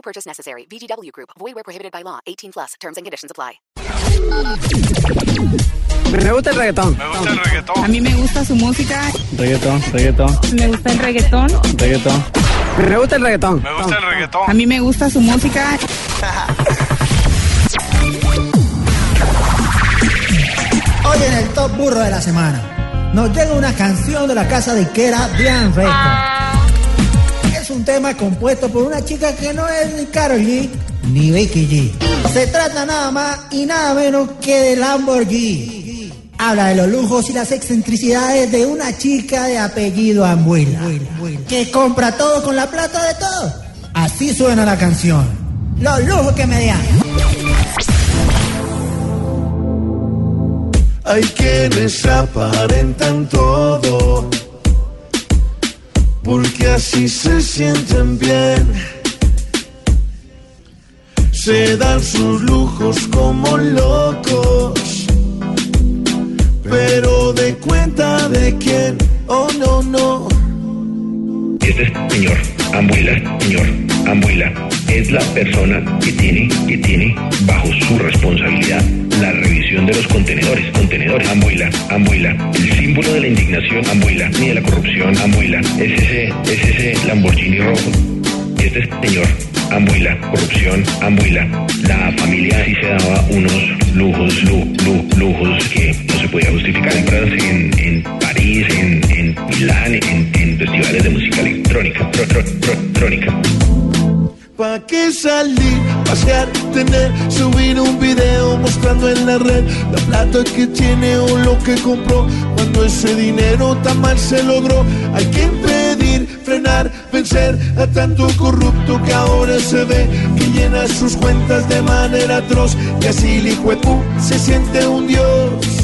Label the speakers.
Speaker 1: No purchase necessary. VGW Group. Void where prohibited by law. 18 plus. Terms and conditions apply.
Speaker 2: Me gusta el reggaetón.
Speaker 3: Me gusta el reggaetón.
Speaker 4: A mí me gusta su música.
Speaker 2: Reggaetón, reggaetón,
Speaker 4: Me gusta el reggaetón.
Speaker 2: reggaetón. Me gusta el reggaetón.
Speaker 3: Me gusta el reggaetón.
Speaker 4: A mí me gusta su música.
Speaker 5: Hoy en el Top Burro de la Semana nos llega una canción de la casa de Ikera Bien Record. Un tema compuesto por una chica que no es ni Karol G ni Becky G. Se trata nada más y nada menos que de Lamborghini. Habla de los lujos y las excentricidades de una chica de apellido Ambuela, que compra todo con la plata de todos. Así suena la canción. Los lujos que me dan.
Speaker 6: Hay quienes aparentan todo, porque así se sienten bien. Se dan sus lujos como locos, pero de cuenta de quién, oh no, no.
Speaker 7: Este señor, Ambuila, señor, Ambuila, es la persona que tiene, que tiene bajo su responsabilidad la revisión de los contenedores, contenedores, Ambuila, Ambuila, de la indignación, Ambuila, ni de la corrupción, Ambuila, es ese, es ese Lamborghini rojo. Este señor, Ambuila, corrupción, Ambuila, la familia sí se daba unos lujos, lu, lu- lujos que no se podía justificar en en, en París, en, en Milán, en, en festivales de música electrónica, tro- tro- tro- electrónica.
Speaker 6: ¿Pa' qué salir, pasear, tener, subir un video en la red la plata que tiene o lo que compró? Cuando ese dinero tan mal se logró, hay que impedir, frenar, vencer a tanto corrupto que ahora se ve que llena sus cuentas de manera atroz y así el hijo se siente un dios.